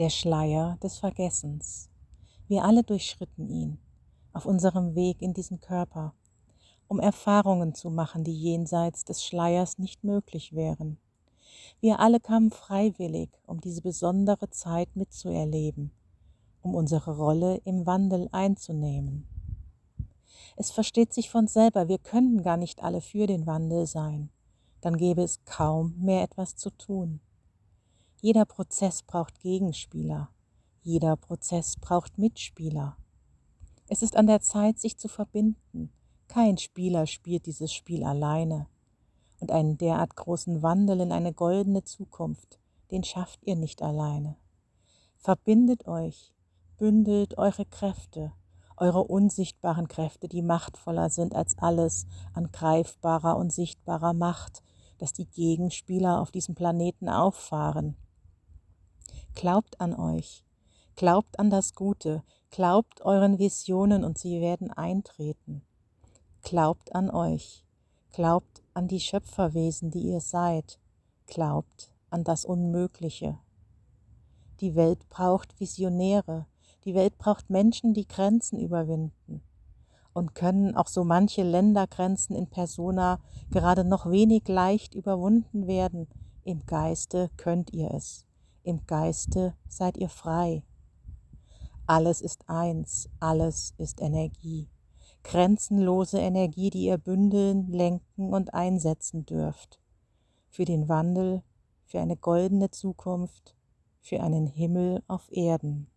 der Schleier des Vergessens. Wir alle durchschritten ihn auf unserem Weg in diesen Körper, um Erfahrungen zu machen, die jenseits des Schleiers nicht möglich wären. Wir alle kamen freiwillig, um diese besondere Zeit mitzuerleben, um unsere Rolle im Wandel einzunehmen. Es versteht sich von selber, wir könnten gar nicht alle für den Wandel sein, dann gäbe es kaum mehr etwas zu tun. Jeder Prozess braucht Gegenspieler, jeder Prozess braucht Mitspieler. Es ist an der Zeit, sich zu verbinden. Kein Spieler spielt dieses Spiel alleine. Und einen derart großen Wandel in eine goldene Zukunft, den schafft ihr nicht alleine. Verbindet euch, bündelt eure Kräfte, eure unsichtbaren Kräfte, die machtvoller sind als alles an greifbarer und sichtbarer Macht, das die Gegenspieler auf diesem Planeten auffahren. Glaubt an euch, glaubt an das Gute, glaubt euren Visionen und sie werden eintreten. Glaubt an euch, glaubt an die Schöpferwesen, die ihr seid, glaubt an das Unmögliche. Die Welt braucht Visionäre, die Welt braucht Menschen, die Grenzen überwinden. Und können auch so manche Ländergrenzen in Persona gerade noch wenig leicht überwunden werden, im Geiste könnt ihr es im Geiste seid ihr frei. Alles ist eins, alles ist Energie, grenzenlose Energie, die ihr bündeln, lenken und einsetzen dürft. Für den Wandel, für eine goldene Zukunft, für einen Himmel auf Erden.